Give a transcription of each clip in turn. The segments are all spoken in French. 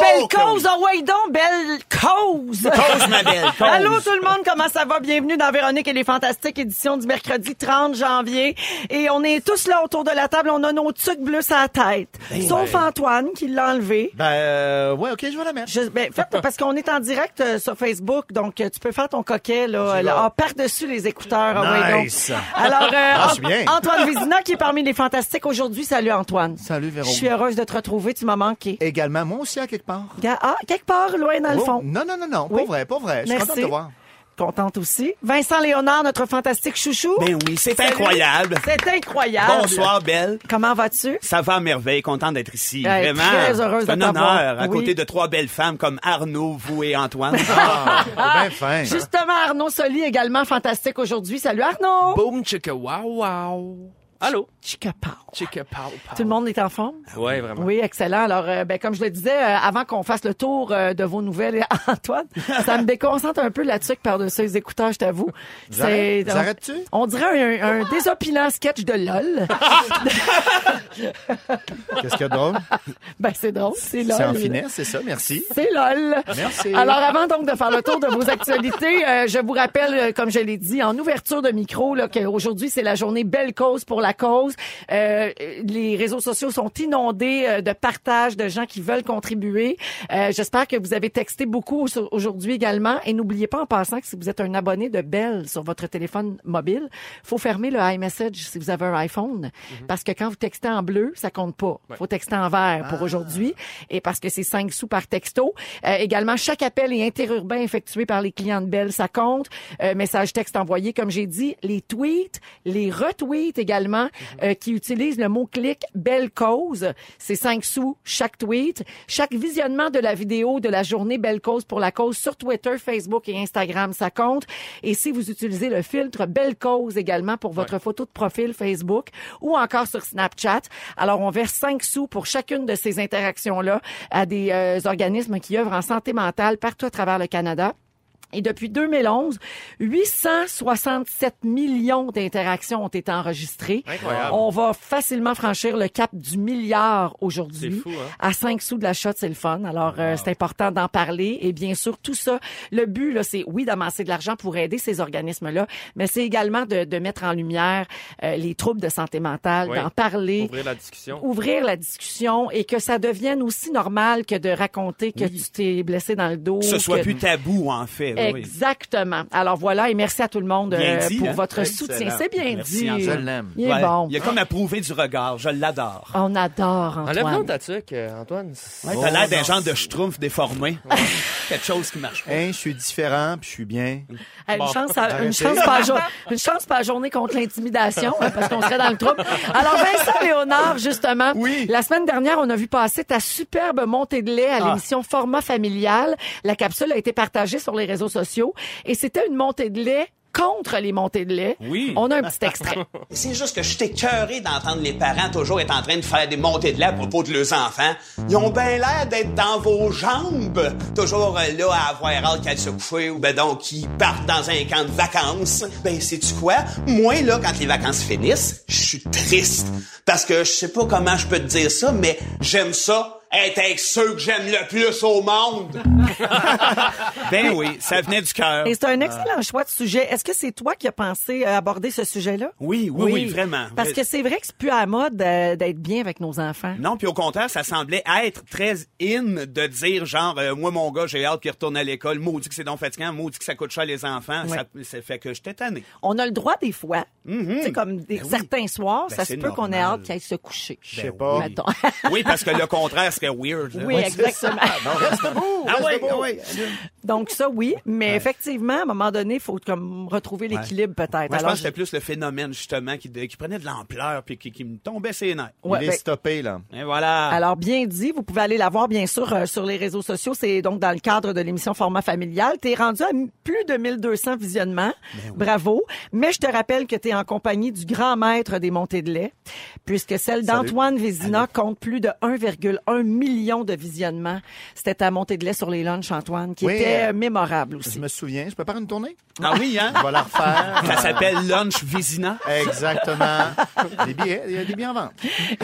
belle cause. Oh, ouais, donc, belle cause. Cause, ma belle, cause. Allô, tout le monde, comment ça va? Bienvenue dans Véronique et les Fantastiques, édition du mercredi 30 janvier. Et on est tous là autour de la table. On a nos tucs bleus à la tête. Sauf Antoine, qui l'a enlevé. Ben, euh, ouais, ok, je vais la mettre. Je- ben, parce qu'on est en direct euh, sur Facebook, donc euh, tu peux faire ton coquet là, là par-dessus les écouteurs. ah ouais, donc. Nice. Alors, euh, Ah, Ant-. Antoine Vézina qui est parmi les fantastiques aujourd'hui. Salut Antoine. Salut, Véro. Je suis heureuse de te retrouver. Tu m'as manqué. Également, moi aussi, à quelque part. Ga- Ah, quelque part, loin dans le Oh, fond. non, non, non, non, Oui. pas vrai, pas vrai. Je suis Merci. content de te voir. Contente aussi. Vincent Léonard, notre fantastique chouchou. Ben oui, c'est incroyable. C'est incroyable. Bonsoir, Belle. Comment vas-tu? Ça va à merveille, content d'être ici. Ouais, Vraiment. très heureuse C'est un de t'avoir. honneur à Oui. côté de trois belles femmes comme Arnaud, vous et Antoine. Ah, c'est bien fin. Justement, Arnaud Soli, également fantastique aujourd'hui. Salut Arnaud! Boom, chicka, wow, wow. Allô? Chica pow. Chicka, pow, pow. Tout le monde est en forme? Ouais, vraiment. Oui, excellent. Alors, euh, ben, comme je le disais, euh, avant qu'on fasse le tour euh, de vos nouvelles, Antoine, ça me déconcentre un peu là-dessus par-dessus les écouteurs, je t'avoue. J'arrête-tu? On dirait un, un désopilant sketch de LOL. Qu'est-ce qu'il y a de drôle? ben, c'est drôle, c'est LOL. C'est en finesse, c'est ça, merci. C'est LOL. Merci. Alors, avant donc de faire le tour de vos actualités, euh, je vous rappelle, comme je l'ai dit, en ouverture de micro, là, qu'aujourd'hui, c'est la journée Belle Cause pour la cause. Euh, les réseaux sociaux sont inondés euh, de partages de gens qui veulent contribuer. Euh, J'espère que vous avez texté beaucoup aujourd'hui également. Et n'oubliez pas en passant que si vous êtes un abonné de Bell sur votre téléphone mobile, faut fermer le iMessage si vous avez un iPhone. Parce que quand vous textez en bleu, ça compte pas. faut texter en vert pour aujourd'hui. Et parce que c'est 5 sous par texto. Euh, également, chaque appel est interurbain effectué par les clients de Bell, ça compte. Euh, message texte envoyé, comme j'ai dit. Les tweets, les retweets également, euh, qui utilisent le mot-clic Belle Cause. C'est 5 sous chaque tweet. Chaque visionnement de la vidéo de la journée Belle Cause pour la cause sur Twitter, Facebook et Instagram, ça compte. Et si vous utilisez le filtre Belle Cause également pour votre photo de profil Facebook ou encore sur Snapchat, alors on verse 5 sous pour chacune de ces interactions-là à des euh, organismes qui œuvrent en santé mentale partout à travers le Canada. Et depuis 2011, 867 millions d'interactions ont été enregistrées. Incroyable. On va facilement franchir le cap du milliard aujourd'hui. C'est fou, hein? À 5 sous de la shot, c'est le fun. Alors, euh, c'est important d'en parler. Et bien sûr, tout ça, le but, là, c'est oui d'amasser de l'argent pour aider ces organismes-là, mais c'est également de, de mettre en lumière euh, les troubles de santé mentale, Oui. d'en parler Ouvrir la discussion. ouvrir la discussion et que ça devienne aussi normal que de raconter que tu t'es blessé dans le dos. que ce soit que- plus tabou, en fait. Oui. Exactement. Alors voilà, et merci à tout le monde euh, dit, pour hein? votre Excellent. soutien. C'est bien Merci, dit. Je l'aime. Il est Ouais. bon. Il y a comme approuvé du regard. Je l'adore. On adore Antoine. ta tuque, euh, Antoine. Ouais, T'as l'air d'un genre de schtroumpf déformé. Quelque chose qui marche pas. Hein, je suis différent, puis je suis bien. Hey, Une chance, à- une Arrêtez. chance par jour, une chance par journée contre l'intimidation, hein, parce qu'on serait dans le trouble. Alors Vincent Léonard, justement, Oui. la semaine dernière, on a vu passer ta superbe montée de lait à Ah. l'émission Format familial. La capsule a été partagée sur les réseaux sociaux et c'était une montée de lait contre les montées de lait. Oui. On a un petit extrait. C'est juste que je suis écœuré d'entendre les parents toujours être en train de faire des montées de lait à propos de leurs enfants. Ils ont bien l'air d'être dans vos jambes. Toujours là à avoir hâte qu'elles se couchent ou ben donc qu'ils partent dans un camp de vacances. Ben, sais-tu quoi? Moi, là, quand les vacances finissent, je suis triste. Parce que je sais pas comment je peux te dire ça, mais j'aime ça être avec ceux que j'aime le plus au monde. Ben oui, ça venait du cœur. Et c'est un excellent choix de sujet. Est-ce que c'est toi qui as pensé à aborder ce sujet-là? Oui, oui, oui, vraiment. Parce que c'est vrai que c'est plus à la mode euh, d'être bien avec nos enfants. Non, puis au contraire, ça semblait être très in de dire genre euh, moi mon gars, j'ai hâte qu'il retourne à l'école, maudit que c'est donc fatigant, maudit que ça coûte cher les enfants, ça, ça fait que j'étais tanné. On a le droit des fois, tu sais, comme des, Ben oui. certains soirs, Ben ça se peut qu'on ait hâte qu'il aille se coucher. Je sais pas. Mettons. Oui, parce que le contraire serait weird. là. Oui, exactement. Non, reste debout, Ah reste oui, debout. ah oui. Donc ça, oui. Mais effectivement, à un moment donné, il faut comme retrouver l'équilibre peut-être. Moi, je pense Alors, que c'était plus le phénomène, justement, qui, qui prenait de l'ampleur puis qui, qui me tombait ses nerfs. Ouais, Il est ben- stoppé, là. Et voilà. Alors, bien dit, vous pouvez aller la voir, bien sûr, euh, sur les réseaux sociaux. C'est donc dans le cadre de l'émission Format familial. Tu es rendu à plus de 1200 visionnements. Ben Bravo. Mais je te rappelle que tu es en compagnie du grand maître des montées de lait, puisque celle d'Antoine Vézina compte plus de 1,1 million de visionnements. C'était à montée de lait sur les lunchs, Antoine, qui Oui, était euh, euh, mémorable Je aussi. me souviens, je prépare une tournée? Ah oui, hein? On va la refaire. Ça s'appelle Lunch Vizina. Exactement. Des billets, il y a des billets en vente.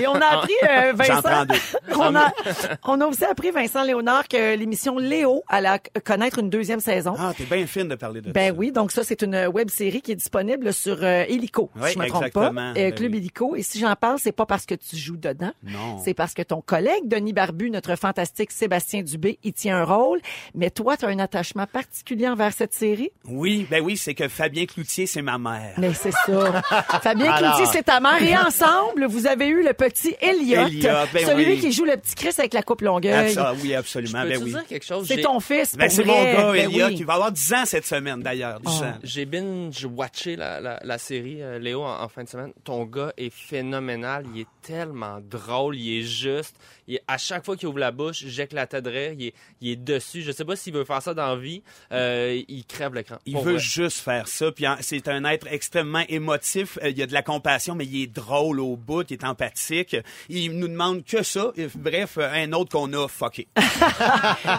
Et on a appris, euh, Vincent, on a, on a aussi appris, Vincent Léonard, que l'émission Léo allait connaître une deuxième saison. Ah, t'es bien fine de parler de Ben ça. oui, donc ça, c'est une web série qui est disponible sur euh, Illico, Oui, si je me trompe pas. Euh, Ben Club oui. Illico. Et si j'en parle, c'est pas parce que tu joues dedans. Non. C'est parce que ton collègue, Denis Barbu, notre fantastique Sébastien Dubé, y tient un rôle. Mais toi, tu as un attachement particulier envers cette série? Oui, ben oui, c'est que Fabien Cloutier, c'est ma mère. Mais c'est ça. Fabien Alors. Cloutier, c'est ta mère. Et ensemble, vous avez eu le petit Elliot. Elliot, ben celui oui. qui joue le petit Chris avec la coupe longueuil. Ah oui, absolument. Ben oui. C'est J'ai- ton fils, Ben, c'est mon gars, Ben Elliot, oui. qui va avoir 10 ans cette semaine, d'ailleurs. 10 ans. J'ai binge-watché la, la, la série, euh, Léo, en, en fin de semaine. Ton gars est phénoménal. Il est tellement drôle. Il est juste. Il à chaque fois qu'il ouvre la bouche, rire. Il est, il est dessus. Je sais pas s'il veut faire ça dans la vie. Euh, il crève l'écran. Il veut vrai. juste faire ça. Puis en- c'est un être extrêmement émotif. Euh, Il y a de la compassion, mais il est drôle au bout. Il est empathique. Il nous demande que ça. Bref, euh, un autre qu'on a fucké.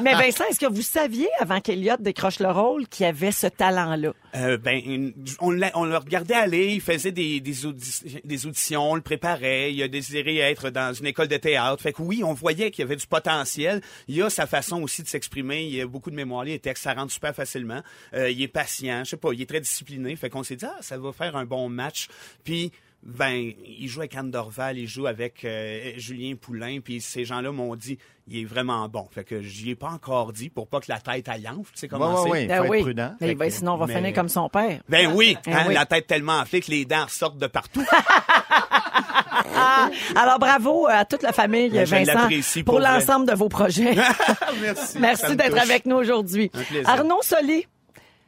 Mais Vincent, est-ce que vous saviez, avant qu'Elliot décroche le rôle, qu'il avait ce talent-là? Euh, ben, on, l'a- on le regardait aller, il faisait des, des, audi- des auditions, on le préparait, il a désiré être dans une école de théâtre. Fait que oui, on voyait qu'il y avait du potentiel. Il a sa façon aussi de s'exprimer, il a beaucoup de mémoire, les textes, ça rentre super facilement. Euh, il est patient, je sais pas, il est très discipliné. Fait qu'on s'est dit, ah, ça va faire un bon match. Puis, ben, il joue avec Anne Dorval, il joue avec euh, Julien Poulain, puis ces gens-là m'ont dit, il est vraiment bon. Fait que j'y ai pas encore dit pour pas que la tête aille enfle, tu sais Oui, comment oui, c'est. oui. Ben faut oui. être prudent. Ben, que- sinon, on va mais- finir comme son père. Ben oui, Eh hein, oui. la tête tellement enflée que les dents ressortent de partout. Ah, alors bravo à toute la famille, je Vincent, pour l'ensemble de vos projets. Merci. Ça Merci me d'être avec nous aujourd'hui. Arnaud Soli,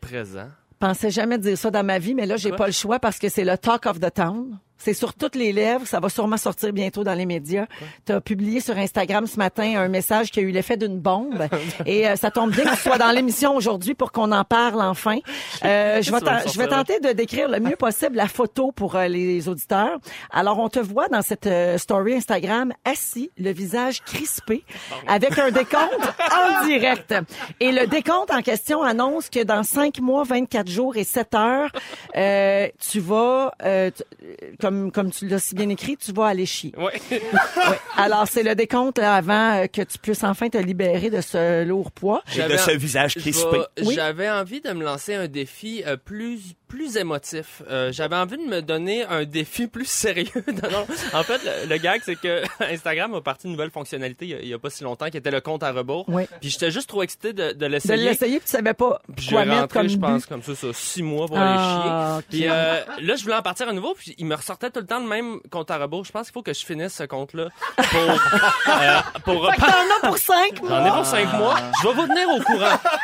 Présent. pensais jamais dire ça dans ma vie, mais là, j'ai pas le choix parce que c'est le Talk of the Town. C'est sur toutes les lèvres. Ça va sûrement sortir bientôt dans les médias. Tu as publié sur Instagram ce matin un message qui a eu l'effet d'une bombe. Et euh, ça tombe bien que tu sois dans l'émission aujourd'hui pour qu'on en parle enfin. Euh, je, vais je tenter de décrire le mieux possible la photo pour euh, les auditeurs. Alors, on te voit dans cette euh, story Instagram assis, le visage crispé, avec un décompte en direct. Et le décompte en question annonce que dans 5 mois, 24 jours et 7 heures, euh, tu vas, euh, tu- comme, comme tu l'as si bien écrit, tu vas aller chier. Ouais. Oui. Alors, c'est le décompte là, avant que tu puisses enfin te libérer de ce lourd poids. Et de ce visage crispé. Oui. J'avais envie de me lancer un défi euh, plus plus émotif. Euh, J'avais envie de me donner un défi plus sérieux. Non, non. En fait, le, le gag, c'est que Instagram a parti une nouvelle fonctionnalité il y a, pas si longtemps qui était le compte à rebours. Oui. Puis j'étais juste trop excité de, de De l'essayer. l'essayer, puis tu savais pas Puis quoi j'ai mettre rentré, comme je but. pense, comme ça, ça, six mois pour Ah, aller ok. chier. Puis euh, là, je voulais en partir à nouveau, puis il me ressortait tout le temps le même compte à rebours. Je pense qu'il faut que je finisse ce compte-là pour, euh, pour Fait que t'en as pour 5 mois. J'en ai pour cinq mois. Je vais vous tenir au courant.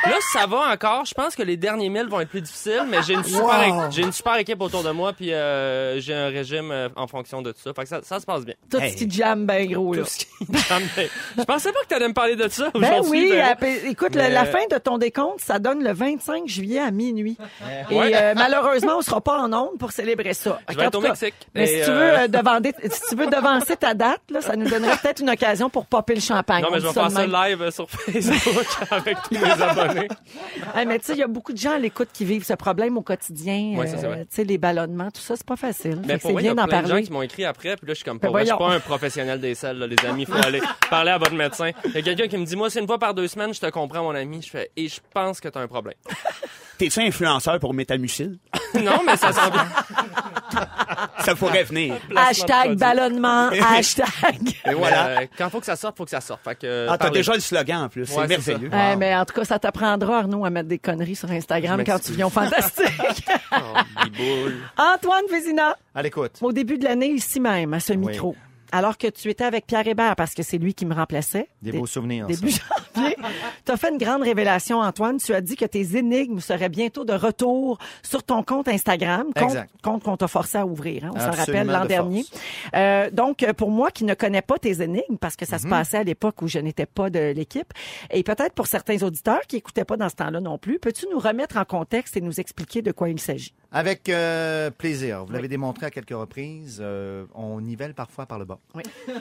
Là, ça va encore. Je pense que les derniers mille vont être plus difficiles, mais j'ai une super, Wow. É- j'ai une super équipe autour de moi, puis euh, j'ai un régime euh, en fonction de tout ça. Fait que ça, ça se passe bien. Tout Hey. ce qui jamme bien gros, là. Tout ce qui- Je pensais pas que t'allais me parler de ça Ben aujourd'hui. oui, Véro. écoute, Mais- la fin de ton décompte, ça donne le 25 juillet à minuit. Et Ouais. euh, malheureusement, on sera pas en onde pour célébrer ça. Je vais En être au cas, Mexique. Mais Et, si, tu veux, euh, devander- si tu veux devancer ta date, là, ça nous donnerait peut-être une occasion pour popper le champagne. Non, mais On je vais faire ça même. live euh, sur Facebook avec tous mes abonnés. Hey, mais tu sais, il y a beaucoup de gens à l'écoute qui vivent ce problème au quotidien. Ouais, tu sais, les ballonnements, tout ça, c'est pas facile. Mais pour vrai, il y a plein de gens parler. qui m'ont écrit après, puis là, je suis comme, Ben vrai, je suis pas un professionnel des selles, là, les amis. Il faut aller parler à votre médecin. Il y a quelqu'un qui me dit, moi, c'est une fois par deux semaines, je te comprends, mon ami. Je fais, et je pense que t'as un problème. T'es-tu influenceur pour Métamucil? non, mais ça s'en vient. Ça pourrait venir. Hashtag ballonnement, hashtag. Et voilà. Euh, quand faut que ça sorte, faut que ça sorte. Fait que, Ah, t'as déjà le slogan en plus. Ouais, c'est merveilleux. Ouais, mais en tout cas, ça t'apprendra, Arnaud, à mettre des conneries sur Instagram quand tu viens au Fantastique. Oh, biboule. Antoine Vézina, À l'écoute. au début de l'année, ici même, à ce micro, alors que tu étais avec Pierre Hébert, parce que c'est lui qui me remplaçait. Des beaux souvenirs. ça. Début janvier, tu as fait une grande révélation, Antoine. Tu as dit que tes énigmes seraient bientôt de retour sur ton compte Instagram, compte, qu'on t'a forcé à ouvrir. hein, on s'en rappelle l'an de dernier. Euh, donc, pour moi qui ne connais pas tes énigmes, parce que ça Mhm. se passait à l'époque où je n'étais pas de l'équipe, et peut-être pour certains auditeurs qui écoutaient pas dans ce temps-là non plus, peux-tu nous remettre en contexte et nous expliquer de quoi il s'agit? Avec euh, plaisir. Vous l'avez démontré à quelques reprises. euh, on nivelle parfois par le bas. Oui.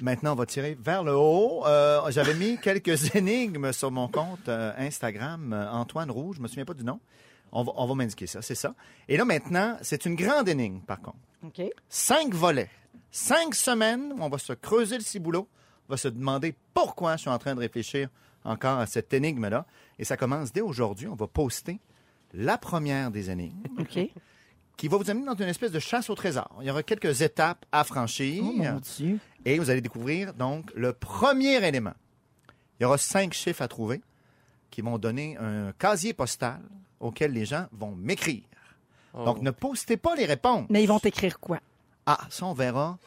Maintenant, on va tirer vers le haut. Euh, J'avais mis quelques énigmes sur mon compte Instagram, Antoine Rouge. Je me souviens pas du nom. On va, on va m'indiquer ça, c'est ça. Et là, maintenant, c'est une grande énigme, par contre. OK. Cinq volets. Cinq semaines où on va se creuser le ciboulot. On va se demander pourquoi je suis en train de réfléchir encore à cette énigme-là. Et ça commence dès aujourd'hui. On va poster la première des énigmes OK. qui va vous amener dans une espèce de chasse au trésor. Il y aura quelques étapes à franchir. Oh mon Dieu. Et vous allez découvrir donc le premier élément. Il y aura cinq chiffres à trouver qui vont donner un casier postal auquel les gens vont m'écrire. Oh. Donc, ne postez pas les réponses. Mais ils vont t'écrire quoi? Ah, ça, on verra.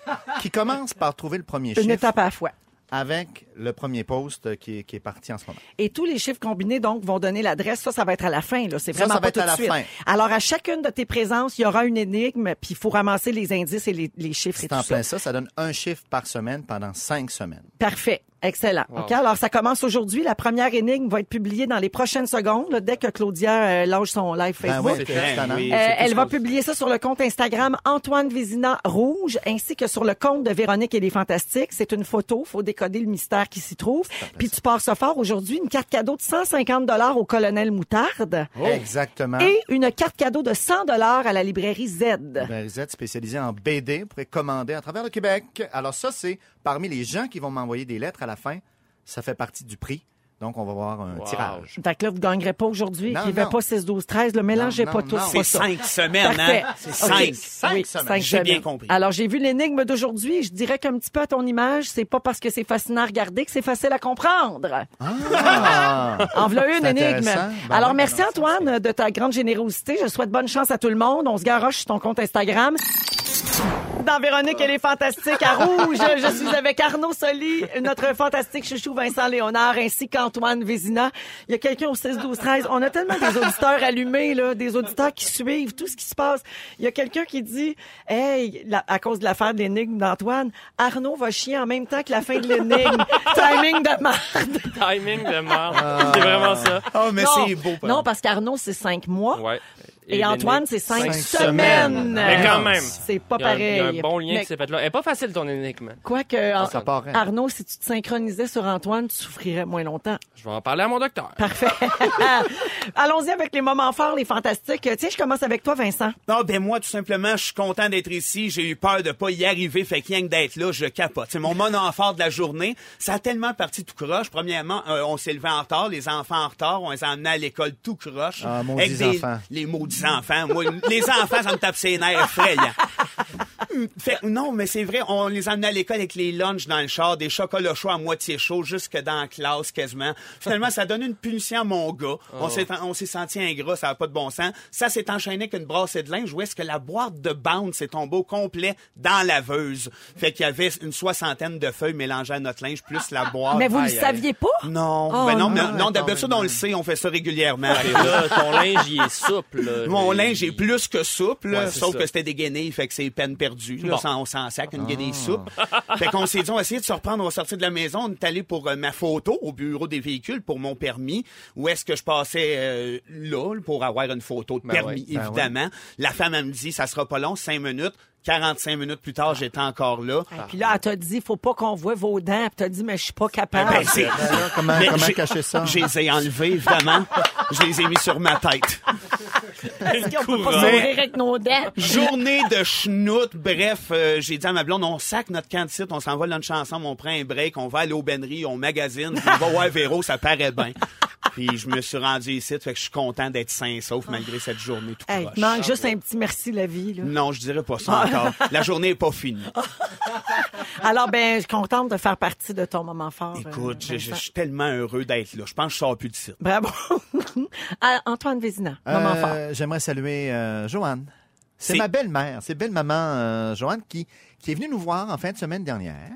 qui commence par trouver le premier Une chiffre étape à la fois. Avec le premier post qui est, qui est parti en ce moment. Et tous les chiffres combinés, donc, vont donner l'adresse. Ça, ça va être à la fin, là. C'est Ça, vraiment ça va pas être tout à la suite. fin. Alors, à chacune de tes présences, il y aura une énigme, puis il faut ramasser les indices et les, les chiffres et C'est en tout ça. plein ça. Ça donne un chiffre par semaine pendant cinq semaines. Parfait. Excellent. Wow. OK, alors ça commence aujourd'hui. La première énigme va être publiée dans les prochaines secondes, là, dès que Claudia euh, lâche son live Ben Facebook. étonnant. oui. Euh, elle ce va publier ça sur le compte Instagram Antoine Vézina Rouge ainsi que sur le compte de Véronique et les Fantastiques. C'est une photo, faut décoder le mystère qui s'y trouve. Puis tu pars ça fort aujourd'hui, une carte cadeau de 150 dollars au colonel Moutarde Exactement. et une carte cadeau de 100 dollars à la librairie Z. Ben, vous êtes spécialisé en BD. Vous pouvez commander à travers le Québec. Alors ça, c'est parmi les gens qui vont m'envoyer des lettres à la fin. Ça fait partie du prix. Donc, on va voir un Wow. tirage. Fait que là, vous gagnerez pas aujourd'hui. Non, Écrivez non. pas 6, 12, 13. Le mélangez Non, pas non. pas C'est cinq semaines, Parfait. hein? C'est cinq. Cinq Oui, semaines. cinq J'ai bien semaines. compris. Alors, j'ai vu l'énigme d'aujourd'hui. Je dirais qu'un petit peu à ton image, c'est pas parce que c'est fascinant à regarder que c'est facile à comprendre. Ah! En voilà une énigme. Ben Alors, merci ben non, ça, Antoine de ta grande générosité. Je souhaite bonne chance à tout le monde. On se garoche sur ton compte Instagram. Dans Véronique, elle est fantastique à rouge. Je suis avec Arnaud Soli, notre fantastique chouchou Vincent Léonard, ainsi qu'Antoine Vézina. Il y a quelqu'un au 6, 12, 13. On a tellement des auditeurs allumés, là, des auditeurs qui suivent tout ce qui se passe. Il y a quelqu'un qui dit, hey, la- à cause de l'affaire de l'énigme d'Antoine, Arnaud va chier en même temps que la fin de l'énigme. Timing de merde. Timing de merde. C'est vraiment ça. Oh, mais Non. c'est beau. Non, parce qu'Arnaud, c'est cinq mois. Ouais. Et, Antoine, l'énigme, c'est cinq, cinq semaines. Mais quand même. C'est pas pareil. Il y a un bon lien Mais qui s'est fait là. Elle est pas facile ton énigme. Quoique, Ça paraît. Arnaud, si tu te synchronisais sur Antoine, tu souffrirais moins longtemps. Je vais en parler à mon docteur. Parfait. Allons-y avec les moments forts, les fantastiques. Tiens, je commence avec toi, Vincent. Non, ben moi, tout simplement, je suis content d'être ici. J'ai eu peur de pas y arriver. Fait que rien que d'être là, je capote. C'est mon moment fort de la journée. Ça a tellement parti tout croche. Premièrement, euh, on s'est levé en retard. Les enfants en retard. On les a emmenés à l'école tout croche. Ah, maudits Avec des- enfants. Les maudits enfants. Moi, les enfants, ça me tape ses nerfs. Fait, non, mais c'est vrai, on les amenés à l'école avec les lunchs dans le char, des chocolats chauds à moitié chauds, jusque dans la classe quasiment. Finalement, ça donne une punition à mon gars. On s'est on s'est senti ingrat, ça n'a pas de bon sens. Ça s'est enchaîné avec une brassée de linge où est-ce que la boîte de bande s'est tombée au complet dans la laveuse. Fait qu'il y avait une soixantaine de feuilles mélangées à notre linge, plus la boîte. Mais vous le aïe, aïe. saviez pas? Non, Oh, ben non, non. mais- non, d'habitude, on le sait, on fait ça régulièrement. Là, ton linge, il est souple. là. Mon linge est plus que souple, Ouais, sauf ça. que c'était des guenilles, fait que c'est peine Là, Bon. On s'en sac, une guenille souple. fait qu'on s'est dit, on va essayer de se reprendre, on va sortir de la maison. On est allé pour euh, ma photo au bureau des véhicules pour mon permis. Où est-ce que je passais euh, là pour avoir une photo de Ben permis, ouais. Ben évidemment. La femme, elle me dit, ça sera pas long, cinq minutes. 45 minutes plus tard, j'étais encore là. Puis là, elle t'a dit, faut pas qu'on voit vos dents. Puis t'as dit, mais je suis pas capable. Ben, c'est- Ben comment Mais comment j'ai- cacher ça? Je les ai enlevés, évidemment. je les ai mis sur ma tête. Est-ce qu'on peut pas Courant. sourire avec nos dents? Journée de schnout. Bref, euh, j'ai dit à ma blonde, on sac notre camp de site, on s'en va lunch ensemble, on prend un break, on va à l'aubainerie, on magasine, puis on va voir Véro, ça paraît bien. Puis je me suis rendu ici, fait que je suis content d'être sain et sauf malgré cette journée tout Hey, manque juste un petit merci la vie. Là. Non, je dirais pas ça encore. La journée est pas finie. Alors, ben, je suis contente de faire partie de ton moment fort. Écoute, euh, je, suis tellement heureux d'être là. Je pense que je sors plus de site. Bravo. Ah, Antoine Vézina, moment Euh, fort. J'aimerais saluer euh, Joanne. C'est ma belle-mère, c'est belle-maman euh, Joanne qui, qui est venue nous voir en fin de semaine dernière,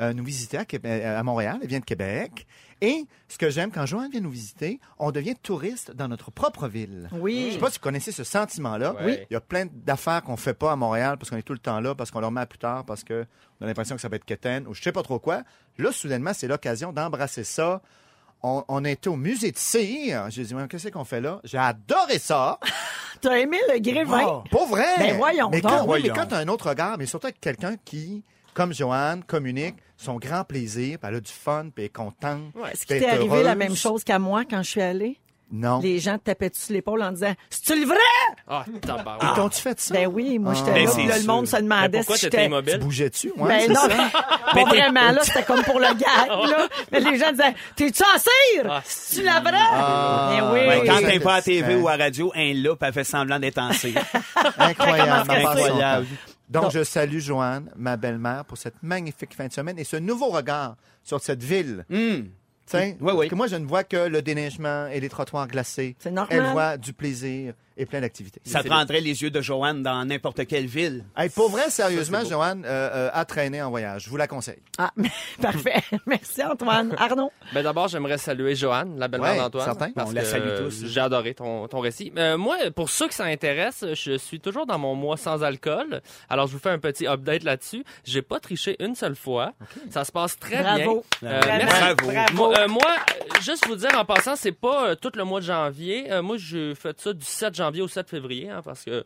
euh, nous visiter à, Québec- à Montréal, elle vient de Québec. Et ce que j'aime, quand Joanne vient nous visiter, on devient touriste dans notre propre ville. Oui. Je sais pas si vous connaissez ce sentiment-là. Oui. Il y a plein d'affaires qu'on fait pas à Montréal parce qu'on est tout le temps là, parce qu'on leur met à plus tard, parce qu'on a l'impression que ça va être quétaine ou je sais pas trop quoi. Là, soudainement, c'est l'occasion d'embrasser ça. On, on était au musée de cire. J'ai dit, Ouais, qu'est-ce qu'on fait là? J'ai adoré ça. t'as aimé le Grévin? Pas vrai! Ben voyons mais donc. quand, oui, Voyons. mais quand t'as un autre regard, mais surtout avec quelqu'un qui, comme Joanne, communique son grand plaisir, puis elle a du fun, puis elle est contente. Est-ce qu'il t'est est arrivé la même chose qu'à moi quand je suis allée? Non. Les gens te tapaient sur l'épaule en disant C'est-tu le vrai? Ah, tabarouette. Et t'ont-tu fait ça? Ben oui, moi j'étais Ben, là, là, le monde se Mais demandait pourquoi si j'étais. Tu immobile? bougeais-tu? Ouais, Ben non, ça. pas vraiment, là, c'était comme pour le gag, là. Mais les gens disaient, t'es-tu en cire? Ah, tu la vraie? Ah. Eh oui. Ben, quand t'es pas à TV ou à radio, un là, puis elle fait semblant d'être en cire. Incroyable. Incroyable. Donc, je salue Joanne, ma belle-mère, pour cette magnifique fin de semaine et ce nouveau regard sur cette ville. Oui, oui. Parce que moi, je ne vois que le déneigement et les trottoirs glacés. C'est normal. Elle voit du plaisir et plein d'activités. Ça prendrait les yeux de Joanne dans n'importe quelle ville. Hey, pour vrai, sérieusement, Joanne, euh, euh, à traîner en voyage. Je vous la conseille. Ah, parfait. Merci, Antoine. Arnaud? Ben d'abord, j'aimerais saluer Joanne, la belle-mère Ouais, d'Antoine. certain. parce On la que, salue euh, tous. J'ai adoré ton, ton récit. Euh, moi, pour ceux qui s'intéressent, je suis toujours dans mon mois sans alcool. Alors, je vous fais un petit update là-dessus. J'ai pas triché une seule fois. Ça se passe très Bravo. bien. Euh, Vraiment, merci. Bravo. bravo. Moi, moi, juste vous dire en passant, c'est pas euh, tout le mois de janvier. Euh, moi, j'ai fait ça du 7 janvier au 7 février, hein, parce que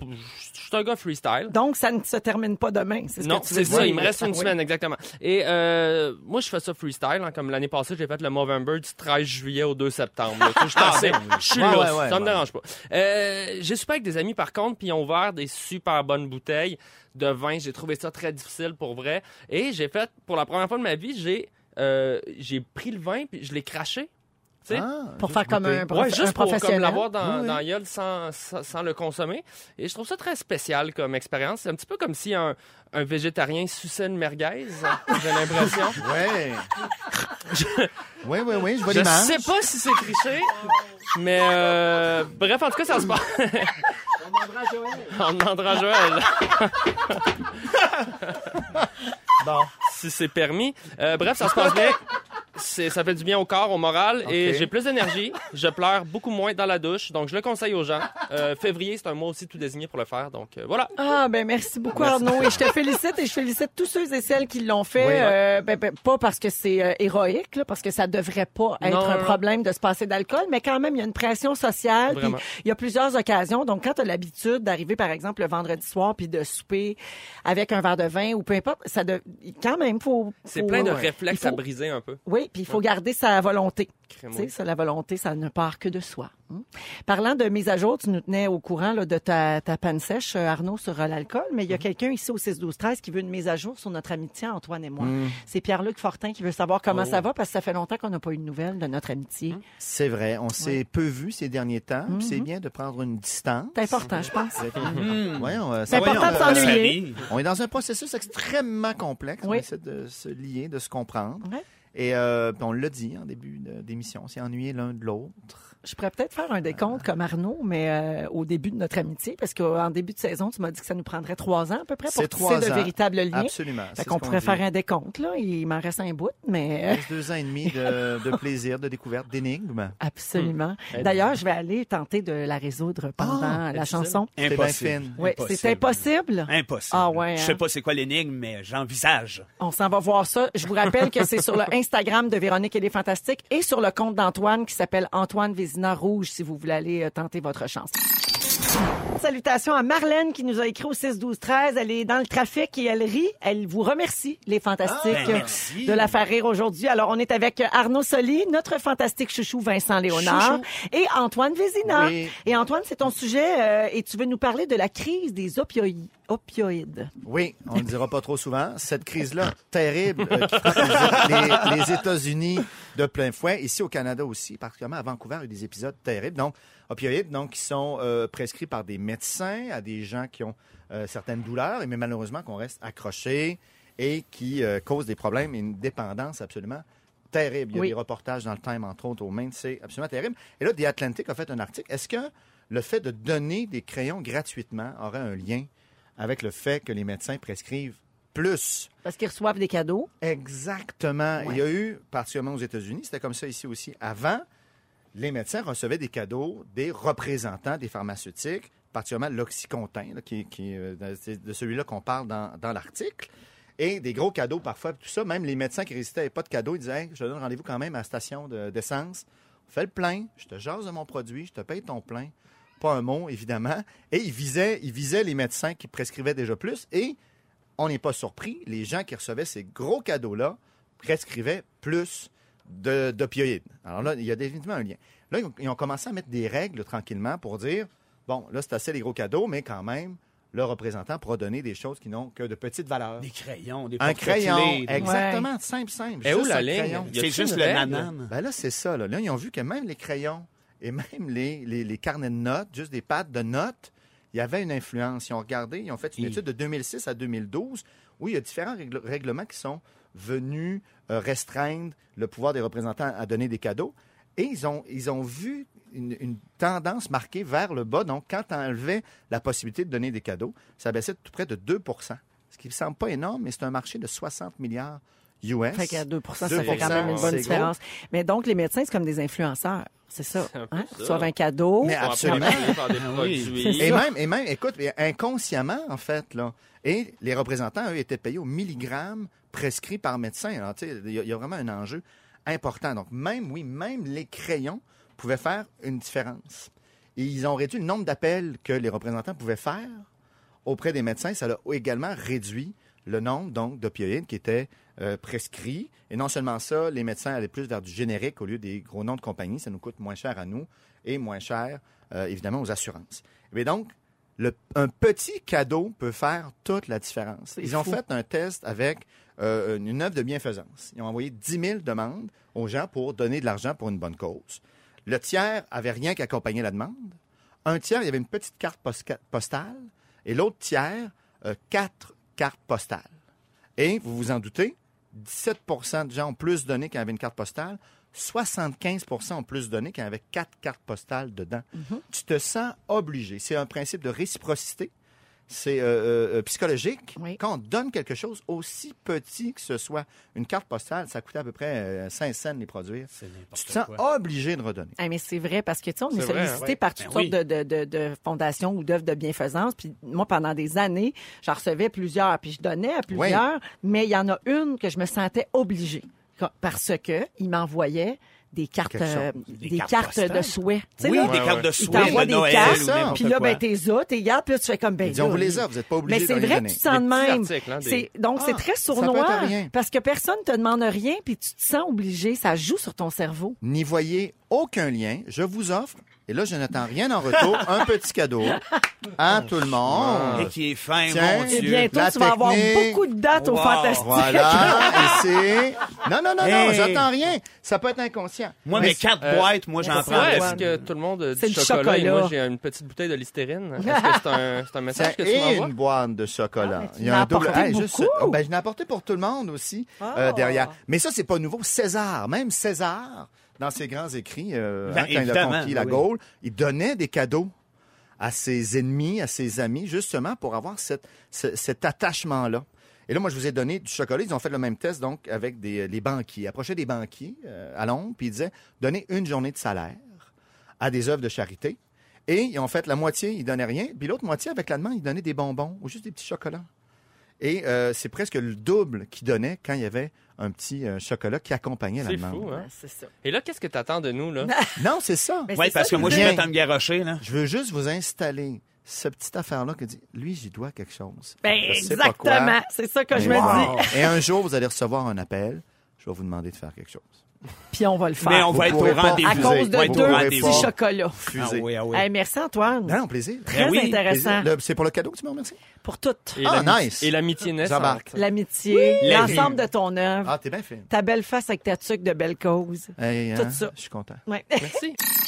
je suis un gars freestyle. Donc, ça ne se termine pas demain, c'est ce Non, c'est ça. dire. Il me reste une Oui. semaine, exactement. Et euh, moi, je fais ça freestyle. hein, comme l'année passée, j'ai fait le Movember du 13 juillet au 2 septembre. Tu sais, Je suis je suis Ouais, lousse, ouais, ouais, ça me dérange pas. Euh, j'ai super avec des amis, par contre, puis ils ont ouvert des super bonnes bouteilles de vin. J'ai trouvé ça très difficile pour vrai. Et j'ai fait, pour la première fois de ma vie, j'ai euh, j'ai pris le vin puis je l'ai craché. Tu sais? Ah, Pour faire comme goûter. un, prof- Ouais, un juste pour comme professionnel. l'avoir dans, Oui, oui. dans gueule sans, sans, sans le consommer. Et je trouve ça très spécial comme expérience. C'est un petit peu comme si un, un végétarien suçait une merguez, j'ai l'impression. Ouais. Oui, oui, oui, je vois Je l'image. sais pas si c'est triché, mais euh, bref, en tout cas, ça se passe. On demandera à Joël. Bon. si c'est permis. Euh, bref, ça se passe bien. C'est, ça fait du bien au corps, au moral, et Ok. j'ai plus d'énergie. Je pleure beaucoup moins dans la douche, donc je le conseille aux gens. Euh, février, c'est un mois aussi tout désigné pour le faire, donc euh, voilà. Ah, ben merci beaucoup, Arnaud. Et je te félicite et je félicite tous ceux et celles qui l'ont fait. Oui, euh, ben, ben, pas parce que c'est euh, héroïque, là, parce que ça devrait pas être Non, un non. problème de se passer d'alcool, mais quand même, il y a une pression sociale. puis Vraiment. Il y a plusieurs occasions. Donc, quand tu as l'habitude d'arriver, par exemple, le vendredi soir, puis de souper avec un verre de vin ou peu importe, ça de... quand même, faut... C'est plein de ouais. réflexes faut- à briser un peu. Oui, puis il faut garder sa volonté. Ça, la volonté, ça ne part que de soi. hein. Parlant de mise à jour, tu nous tenais au courant là, de ta, ta panne sèche, euh, Arnaud, sur euh, l'alcool, mais il y a quelqu'un ici au 6-12-13 qui veut une mise à jour sur notre amitié, Antoine et moi. C'est Pierre-Luc Fortin qui veut savoir comment ça va, parce que ça fait longtemps qu'on n'a pas eu de nouvelles de notre amitié. C'est vrai, on s'est peu vu ces derniers temps, c'est bien de prendre une distance. C'est important, je pense. Voyons, euh, C'est important de Voyons, s'ennuyer. ça arrive. On est dans un processus extrêmement complexe. Oui. On essaie de se lier, de se comprendre. Et euh, on l'a dit en début d'émission, on s'est ennuyé l'un de l'autre. Je pourrais peut-être faire un décompte comme Arnaud, mais euh, au début de notre amitié, parce qu'en début de saison, tu m'as dit que ça nous prendrait trois ans à peu près pour tisser trois de véritables liens. Absolument. Fait qu'on pourrait dit. faire un décompte, là. Il m'en reste un bout, mais... euh, Il reste deux ans et demi de, de plaisir, de découverte, d'énigmes. Absolument. D'ailleurs, je vais aller tenter de la résoudre pendant Ah, la chanson. Impossible. Oui, c'est impossible. Impossible. Ah ouais, Je hein. sais pas c'est quoi l'énigme, mais j'envisage. On s'en va voir ça. Je vous rappelle que c'est sur le Instagram de Véronique et les Fantastiques et sur le compte d'Antoine qui s'appelle Antoine Vézina Rouge si vous voulez aller euh, tenter votre chance. Salutations à Marlène qui nous a écrit au 6 12 13. Elle est dans le trafic et elle rit. Elle vous remercie les fantastiques Ah, ben, de la faire rire aujourd'hui. Alors on est avec Arnaud Soli, notre fantastique chouchou Vincent Léonard et Antoine Vézina. Oui. Et Antoine, c'est ton sujet euh, et tu veux nous parler de la crise des opioïdes. Opioïdes. Oui, on ne le dira pas trop souvent. Cette crise-là, terrible, euh, qui frappe les, les- les États-Unis de plein fouet, ici au Canada aussi, particulièrement à Vancouver, il y a eu des épisodes terribles. Donc, opioïdes, donc, qui sont euh, prescrits par des médecins à des gens qui ont euh, certaines douleurs, et mais malheureusement qu'on reste accroché et qui causent des problèmes et une dépendance absolument terrible. Il y a Oui. des reportages dans le Time, entre autres, au Maine, c'est absolument terrible. Et là, The Atlantic a fait un article. Est-ce que le fait de donner des crayons gratuitement aurait un lien avec le fait que les médecins prescrivent plus. Parce qu'ils reçoivent des cadeaux. Exactement. Il y a eu, particulièrement aux États-Unis, c'était comme ça ici aussi. Avant, les médecins recevaient des cadeaux des représentants des pharmaceutiques, particulièrement l'Oxycontin, là, qui, qui, euh, de celui-là qu'on parle dans, dans l'article. Et des gros cadeaux parfois, tout ça. Même les médecins qui résistaient n'avaient pas de cadeaux, ils disaient Hey, Je te donne rendez-vous quand même à la station de- d'essence. Fais le plein, je te jase de mon produit, je te paye ton plein. Pas un mot, évidemment. Et il visait, il visait les médecins qui prescrivaient déjà plus. Et on n'est pas surpris, les gens qui recevaient ces gros cadeaux-là prescrivaient plus de- d'opioïdes. Alors là, il y a définitivement un lien. Là, ils ont, ils ont commencé à mettre des règles tranquillement pour dire, bon, là, c'est assez les gros cadeaux, mais quand même, le représentant pourra donner des choses qui n'ont que de petites valeurs. Des crayons, des Un crayon, exactement, simple, simple. Et où la ligne? C'est juste le nanane? Ben là, c'est ça. Là. Là, ils ont vu que même les crayons et même les, les, les carnets de notes, juste des pattes de notes, il y avait une influence. Ils ont regardé, ils ont fait une étude de 2006 à 2012 où il y a différents règle- règlements qui sont venus euh, restreindre le pouvoir des représentants à donner des cadeaux. Et ils ont, ils ont vu une, une tendance marquée vers le bas. Donc, quand on enlevait la possibilité de donner des cadeaux, ça baissait de tout près de 2% Ce qui ne semble pas énorme, mais c'est un marché de 60 milliards US. Fait qu'à 2 ça 2 fait quand même une bonne différence. Mais donc, les médecins, c'est comme des influenceurs. C'est ça. Hein? ça. Un cadeau. Mais absolument. des Ah produits. Et même, et même, écoute, inconsciemment, en fait, là. Et les représentants, eux, étaient payés au milligramme prescrit par médecin. Alors, tu sais, il y, a- il y a vraiment un enjeu important. Donc, même, oui, même les crayons pouvaient faire une différence. Et ils ont réduit le nombre d'appels que les représentants pouvaient faire auprès des médecins. Ça a également réduit le nombre, donc, d'opioïdes qui étaient euh, prescrits. Et non seulement ça, les médecins allaient plus vers du générique au lieu des gros noms de compagnie. Ça nous coûte moins cher à nous et moins cher, euh, évidemment, aux assurances. Mais donc, le- un petit cadeau peut faire toute la différence. Ils ont fait un test avec euh, une œuvre de bienfaisance. Ils ont envoyé 10 000 demandes aux gens pour donner de l'argent pour une bonne cause. Le tiers avait rien qui accompagnait la demande. Un tiers, il y avait une petite carte postale. Et l'autre tiers, euh, quatre cartes postales. Et, vous vous en doutez, 17 de gens ont plus donné quand il y avait une carte postale. 75% ont plus donné quand il y avait quatre cartes postales dedans. Tu te sens obligé. C'est un principe de réciprocité. C'est euh, euh, euh, psychologique. Oui. Quand on donne quelque chose aussi petit que ce soit, une carte postale, ça coûtait à peu près euh, 5 cents de les produire. Tu te sens quoi. obligé de redonner. Ah, mais c'est vrai parce que tu sais, on est, vrai, sollicité par toutes Ben sortes oui. de, de, de, de fondations ou d'œuvres de bienfaisance. Puis moi, pendant des années, j'en recevais plusieurs, puis je donnais à plusieurs, mais il y en a une que je me sentais obligée parce que il m'envoyait des cartes, euh, Des des, cartes cartes, postales. de souhait. Tu sais, Oui, là, des Ouais, cartes de souhait t'envoie de des cartes, ça. puis là, ben, t'es as, t'es gardes, puis là, tu fais comme, ben, Ils disent, on là, vous les offre, vous n'êtes pas obligé mais c'est vrai que tu te sens de Des même. articles, hein, des- C'est- donc, c'est Ah, très ça sournois parce que personne te demande rien puis tu te sens obligé. Ça joue sur ton cerveau. N'y voyez aucun lien. Je vous offre, et là, je n'attends rien en retour, un petit cadeau à tout le monde. Et qui est fin, Tiens. mon Et Dieu. bientôt, la tu vas avoir technique. beaucoup de dates au. Fantastique. Voilà, et c'est... Non, non, non, non, Hey. j'attends rien. Ça peut être inconscient. Moi, Mais mes quatre Euh, boîtes, moi, j'en prends. Est-ce que tout le monde a C'est du du chocolat, et chocolat. moi j'ai une petite bouteille de listerine? Est-ce que c'est un, c'est un message que tu et m'envoies? une boîte de chocolat. Ah, Il y a un double. apporté juste- beaucoup. oh, ben, je l'ai apporté pour tout le monde aussi euh, Ah. derrière. Mais ça, c'est pas nouveau. César, même César, dans ses grands écrits, euh, Ben, hein, quand il a conquis la oui. Gaule, il donnait des cadeaux à ses ennemis, à ses amis, justement pour avoir cette, ce- cet attachement-là. Et là, moi, je vous ai donné du chocolat. Ils ont fait le même test, donc, avec des, les banquiers. Ils approchaient des banquiers euh, à Londres, puis ils disaient, donnez une journée de salaire à des œuvres de charité. Et ils ont fait la moitié, ils donnaient rien. Puis l'autre moitié, avec la demande, ils donnaient des bonbons ou juste des petits chocolats. Et euh, c'est presque le double qu'ils donnaient quand il y avait un petit euh, chocolat qui accompagnait la C'est demande. fou, hein? Ouais, c'est ça. Et là, qu'est-ce que t'attends de nous, là? Non, c'est ça. Oui, c'est parce ça que moi, je suis en me garrocher, là. Je veux juste vous installer cette petite affaire-là que dit, lui, j'y dois quelque chose. Ben, exactement. C'est ça que je me mais dis. wow. Et un jour, vous allez recevoir un appel. Je vais vous demander de faire quelque chose. Puis on va le faire. Mais on Vous va être au pas- rendez-vous. à cause On va de être au deux rendez-vous. petits chocolats. Ah Fusée. oui, ah oui. Hey, merci Antoine. Non, non, plaisir. Très oui, intéressant. Plaisir. Le- C'est pour le cadeau que tu me remercies? Pour tout. Et Ah, l'ami- nice. Et l'amitié naissante. J'embarque. L'amitié, la l'ensemble de ton œuvre, Ah, t'es bien fait. ta belle face avec ta tuque de belle cause. Hey, Tout hein, ça. Je suis content. Ouais. Merci.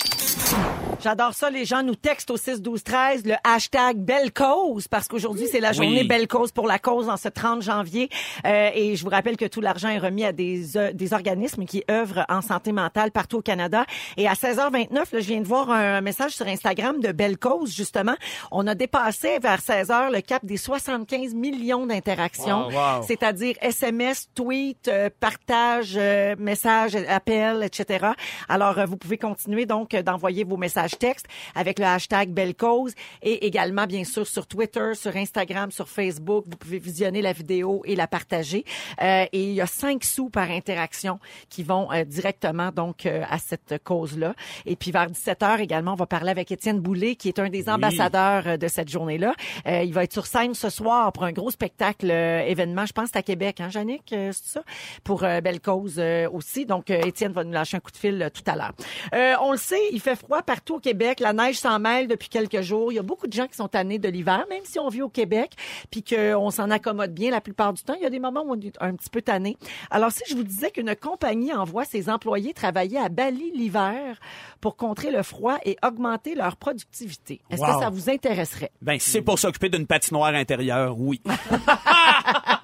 J'adore ça. Les gens nous textent au 6 12 13 le hashtag Belle Cause parce qu'aujourd'hui c'est la journée. Belle Cause pour la cause en ce 30 janvier. Euh, et je vous rappelle que tout l'argent est remis à des euh, des organismes qui œuvrent en santé mentale partout au Canada. Et à 16h29, là, je viens de voir un message sur Instagram de Belle Cause justement. On a dépassé vers 16h le cap des 75 millions d'interactions, Wow, wow. c'est-à-dire SMS, tweet, euh, partage, euh, message, appel, etc. Alors euh, vous pouvez continuer donc d'envoyer envoyer vos messages textes avec le hashtag Belle Cause et également, bien sûr, sur Twitter, sur Instagram, sur Facebook. Vous pouvez visionner la vidéo et la partager. Euh, et il y a cinq sous par interaction qui vont euh, directement donc euh, à cette cause-là. Et puis vers 17 h également, on va parler avec Étienne Boulay, qui est un des ambassadeurs euh, de cette journée-là. Euh, il va être sur scène ce soir pour un gros spectacle euh, événement. Je pense à Québec, hein, Jannick, c'est ça? Pour euh, Belle Cause euh, aussi. Donc, euh, Étienne va nous lâcher un coup de fil tout à l'heure. Euh, on le sait, il fait froid partout au Québec. La neige s'en mêle depuis quelques jours. Il y a beaucoup de gens qui sont tannés de l'hiver, même si on vit au Québec, puis qu'on s'en accommode bien la plupart du temps. Il y a des moments où on est un petit peu tanné. Alors, si je vous disais qu'une compagnie envoie ses employés travailler à Bali l'hiver pour contrer le froid et augmenter leur productivité, est-ce que ça vous intéresserait? Ben, c'est pour s'occuper d'une patinoire intérieure, oui.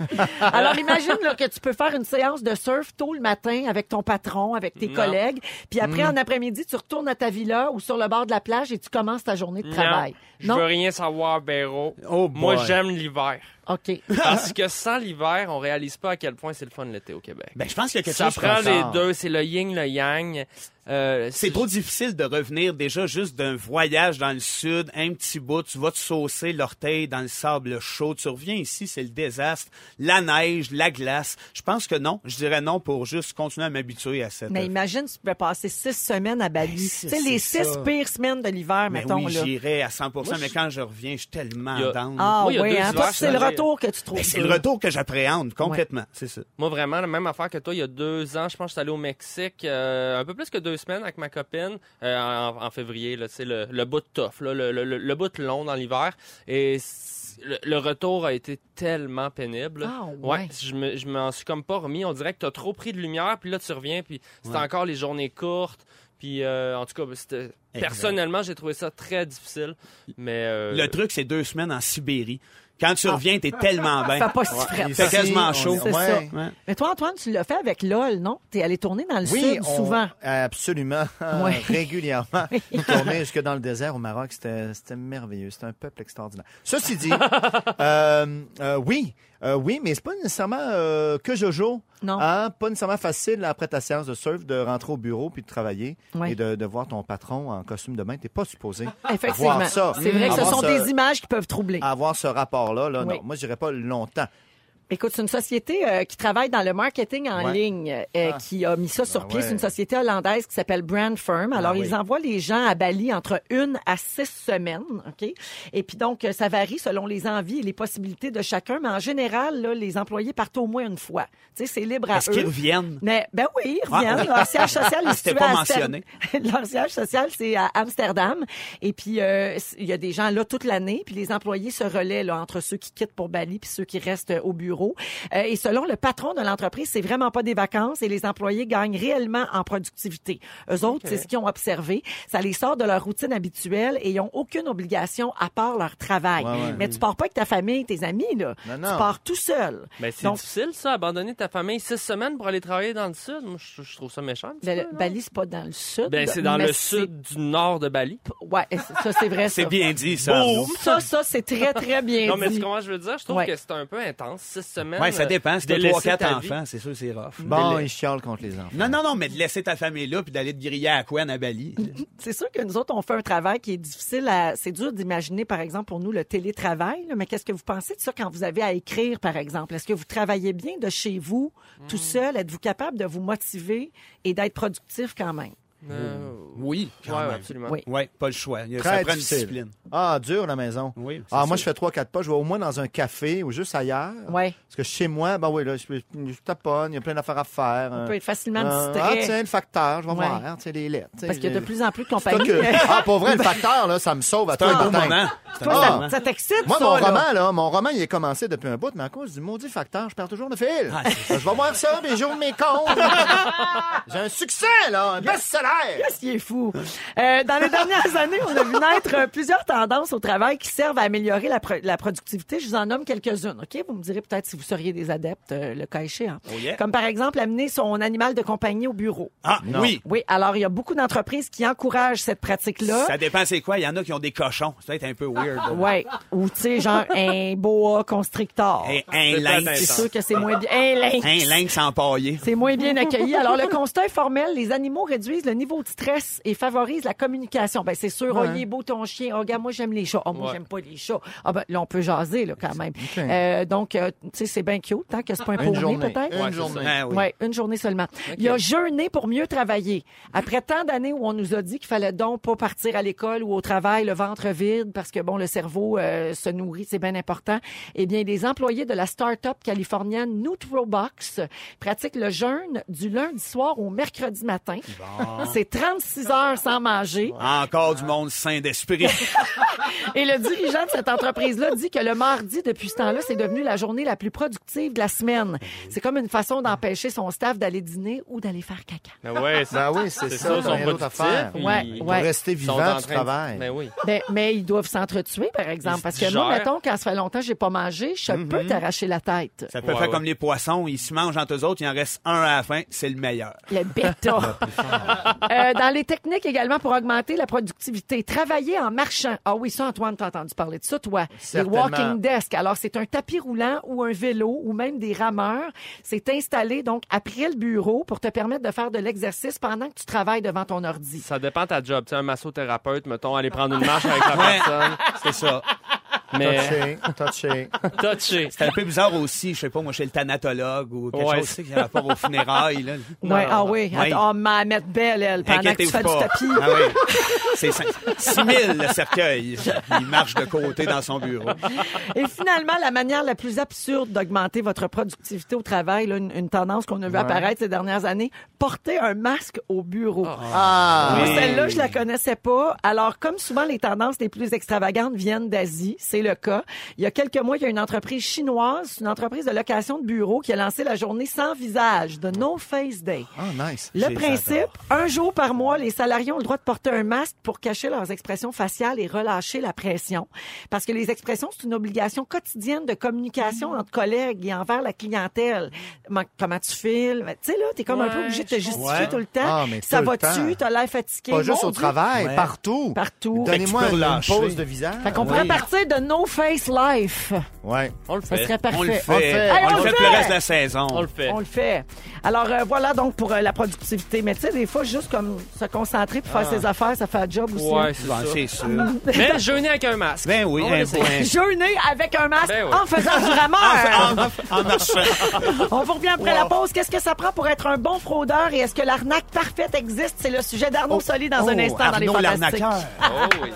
Alors, imagine là, que tu peux faire une séance de surf tôt le matin avec ton patron, avec tes Non. collègues, puis après, Mm. en après-midi, tu retournes à ta villa ou sur le bord de la plage et tu commences ta journée de travail. Non, je veux rien savoir, Béraud. Oh Moi, j'aime l'hiver. OK. Parce que sans l'hiver, on réalise pas à quel point c'est le fun l'été au Québec. Ben, je pense qu'il y a quelque Ça chose prend les deux, c'est le yin, le yang. Euh, C'est trop difficile de revenir déjà juste d'un voyage dans le sud, un petit bout, tu vas te saucer l'orteil dans le sable chaud, tu reviens ici, c'est le désastre, la neige, la glace. Je pense que non, je dirais non pour juste continuer à m'habituer à cette... Mais imagine, tu peux passer six semaines à Bali. tu c'est- sais, les six ça. pires semaines de l'hiver, Mais mettons, oui, j'irai à 100%, mais quand je reviens, je suis tellement a- down. Ah Moi, oui, hein? c'est le retour que tu trouves. Ben, c'est le retour que j'appréhende, complètement, c'est ça. Moi, vraiment, la même affaire que toi, il y a deux ans, je pense que je suis allé au Mexique, euh, un peu plus que deux semaines avec ma copine, euh, en, en février, là, c'est le, le bout de tough, là, le, le, le- le bout long dans l'hiver. Et le, le retour a été tellement pénible. Ah, ouais. je me, je m'en suis comme pas remis. On dirait que tu as trop pris de lumière, puis là, tu reviens, puis c'est encore les journées courtes. Puis, euh, en tout cas, c'était- personnellement, j'ai trouvé ça très difficile. Mais euh, Le truc, c'est deux semaines en Sibérie. Quand tu reviens, t'es tellement bien. Fait pas si frais. Il fait quasiment chaud. C'est Ouais. ça. Ouais. Mais toi, Antoine, tu l'as fait avec LOL, non? T'es allé tourner dans le Oui, sud on- souvent. Absolument. Ouais. Régulièrement. Tourner jusque dans le désert au Maroc, c'était c'était merveilleux. C'était un peuple extraordinaire. Ceci dit, euh, euh, oui, euh, oui, mais c'est pas nécessairement euh, que Jojo. Non. Hein? Pas nécessairement facile après ta séance de surf de rentrer au bureau puis de travailler et de, de voir ton patron en costume de bain. T'es pas supposé Effectivement. voir ça. C'est vrai que ce Avoir sont ce- des images qui peuvent troubler. avoir ce rapport-là. Là, Oui. Non, moi, je dirais pas longtemps. Écoute, c'est une société euh, qui travaille dans le marketing en Ouais. ligne euh, Ah. qui a mis ça sur Ben pied. ouais. C'est une société hollandaise qui s'appelle Brand Firm. Alors, Ah oui. ils envoient les gens à Bali entre une à six semaines, OK? Et puis donc, euh, ça varie selon les envies et les possibilités de chacun, mais en général, là, les employés partent au moins une fois. Tu sais, c'est libre à Est-ce eux. qu'ils reviennent? Mais ben oui, ils Ah. reviennent. Leur siège social est situé pas à mentionné. Leur siège social, c'est à Amsterdam. Et puis, euh, il y a des gens là toute l'année. Puis les employés se relaient là, entre ceux qui quittent pour Bali puis ceux qui restent au bureau. Euh, et selon le patron de l'entreprise, c'est vraiment pas des vacances et les employés gagnent réellement en productivité. Eux autres, c'est ce qu'ils ont observé. Ça les sort de leur routine habituelle et ils ont aucune obligation à part leur travail. Ouais, ouais. Mais tu pars pas avec ta famille, tes amis, là. Non, Tu non. pars tout seul. ben, c'est Donc, difficile, ça, abandonner ta famille six semaines pour aller travailler dans le sud. Moi, je, je trouve ça méchant. le- peu, non? Bali, c'est pas dans le sud. Ben, c'est dans mais le sud du nord de Bali. Ouais, ça, c'est vrai, ça. C'est bien dit, ça. Ça, ça, c'est très, très bien Non, mais dit. tu comprends ce que je veux dire? Je trouve Ouais. que c'est un peu intense. Six Ouais, ça dépend. Si t'as délaisser trois, quatre ta vie. enfants, c'est sûr, c'est rough. Bon, ils chialent contre les enfants. Non, non, non, mais de laisser ta famille là puis d'aller te griller à Quen à Bali. C'est sûr que nous autres, on fait un travail qui est difficile à... C'est dur d'imaginer, par exemple, pour nous, le télétravail. là, mais qu'est-ce que vous pensez de ça quand vous avez à écrire, par exemple? Est-ce que vous travaillez bien de chez vous, tout seul? Êtes-vous capable de vous motiver et d'être productif quand même? Euh, Oui, quand ouais, même. absolument. Oui. Ouais, pas le choix. Il y a- Très ça prend une discipline. Ah, dur la maison. Oui, Ah, moi, ça. je fais trois, quatre pas. Je vais au moins dans un café ou juste ailleurs. Ouais. Parce que chez moi, ben oui, là, je, je taponne, il y a plein d'affaires à faire. On peut être facilement Euh, distrait. Ah, tiens, le facteur, je vais Ouais. voir, les lettres. parce qu'il y a de plus en plus de compagnies. que- Ah, pour vrai, le facteur, là, ça me sauve à toi un beau moment. Toi, ça- t'excite, Moi, ça, mon là? roman, là, mon roman, il est commencé depuis un bout, mais à cause du maudit facteur, je perds toujours le fil. Ah, je vais voir ça, puis j'ouvre mes comptes. J'ai un succès, là, un best-seller. Qu'est-ce qui est fou? Euh, dans les dernières années, on a vu naître euh, plusieurs tendances au travail qui servent à améliorer la, pro- la productivité. Je vous en nomme quelques-unes, OK? Vous me direz peut-être si vous seriez des adeptes, euh, le cas échéant. Oh yeah. Comme par exemple, amener son animal de compagnie au bureau. Ah, oui. Oui, alors il y a beaucoup d'entreprises qui encouragent cette pratique-là. Ça dépend c'est quoi. Il y en a qui ont des cochons. Ça va être un peu weird. Ouais. Ou, tu sais, genre un boa constrictor. Et un C'est lynx. C'est sûr que c'est moins bien. Un lynx. Un lynx empaillé. C'est moins bien accueilli. Alors, le constat est formel. Les animaux réduisent le niveau de stress et favorisent la communication. Ben, c'est sûr. Oh, il est beau ton chien. Oh, regarde, moi, j'aime les chats. Oh, moi, Ouais. j'aime pas les chats. Ah, ben, là, on peut jaser, là, quand même. Euh, donc, euh, tu sais, c'est bien cute, hein, que c'est pas un journée. peut-être? Une Ouais, journée. Ah oui. Oui, une journée seulement. Il y a jeûné pour mieux travailler. Après tant d'années où on nous a dit qu'il fallait donc pas partir à l'école ou au travail le ventre vide parce que bon le cerveau euh, se nourrit, c'est bien important. Eh bien, les employés de la start-up californienne Nutrobox pratiquent le jeûne du lundi soir au mercredi matin. C'est 36 heures sans manger. Encore du monde sain d'esprit. Et le dirigeant de cette entreprise-là dit que le mardi, depuis ce temps-là, c'est devenu la journée la plus productive de la semaine. C'est comme une façon d'empêcher son staff d'aller dîner ou d'aller faire caca. Ben ouais, c'est Ben oui, c'est c'est ça, t'as ils sont rien d'autre à productifs, faire. puis Ouais, ils ouais. Pour rester vivant, de- travailles. Ben oui. Ben, mais ils doivent s'entretuer, par exemple. Parce que moi, mettons, quand ça fait longtemps que j'ai pas mangé, je peux t'arracher la tête. Ça peut Ouais, faire ouais. comme les poissons. Ils se mangent entre eux autres. Il en reste un à la fin. C'est le meilleur. Le bêta. Euh, dans les techniques également pour augmenter la productivité, travailler en marchant. Ah oui, ça, Antoine, t'as entendu parler de ça, toi. Les walking desks. Alors, c'est un tapis roulant ou un vélo ou même des rameurs. C'est installé, donc, après le bureau pour te permettre de faire de l'exercice pendant que tu travailles devant ton ordi. Ça dépend de ta job. Tu sais, un massothérapeute, mettons, aller prendre une marche avec la personne. C'est ça. Mais Touché, touché. touché. C'est un peu bizarre aussi. Je sais pas, moi, chez le thanatologue ou quelque Ouais, chose tu sais, qui a rapport aux funérailles. Là. ouais, ah oui. Ouais. Attends, ma mettre belle, elle, pendant que tu fais du pas. tapis. Ah oui. C'est 6 000 le cercueil. Il marche de côté dans son bureau. Et finalement, la manière la plus absurde d'augmenter votre productivité au travail, là, une, une tendance qu'on a vu apparaître ces dernières années, porter un masque au bureau. Ah! Moi, Oui. Celle-là, je la connaissais pas. Alors, comme souvent, les tendances les plus extravagantes viennent d'Asie. C'est le cas. Il y a quelques mois, il y a une entreprise chinoise, une entreprise de location de bureau qui a lancé la journée sans visage, de No Face Day. Ah, nice. Le principe, un jour par mois, les salariés ont le droit de porter un masque pour cacher leurs expressions faciales et relâcher la pression. Parce que les expressions, c'est une obligation quotidienne de communication entre collègues et envers la clientèle. Comment tu files? Tu sais, là, t'es comme un peu obligé de te justifier tout le temps. Ah, mais Ça va-tu? T'as l'air fatigué. Pas juste Mon au Dieu. travail, Ouais. partout. Partout. Donnez-moi une pause de visage. Fait qu'on pourrait partir de No Face Life. Ouais. On le Ça fait. serait parfait. On le On le fait. On Hey, le fait le pour le reste de la saison. On le fait. On le fait. Alors euh, voilà donc pour euh, la productivité. Mais tu sais, des fois, juste comme se concentrer pour faire ses affaires, ça fait un job aussi. Ouais, c'est Bon, ça. c'est sûr. Mais jeûner avec un masque. Ben oui, un point. Jeûner avec un masque Ben oui. en faisant du rameur. En, en marchant. On vous revient après la pause. Qu'est-ce que ça prend pour être un bon fraudeur et est-ce que l'arnaque parfaite existe? C'est le sujet d'Arnaud Soli dans un Oh, instant dans les Arnaud Fantastiques. l'arnaqueur. Oh oui.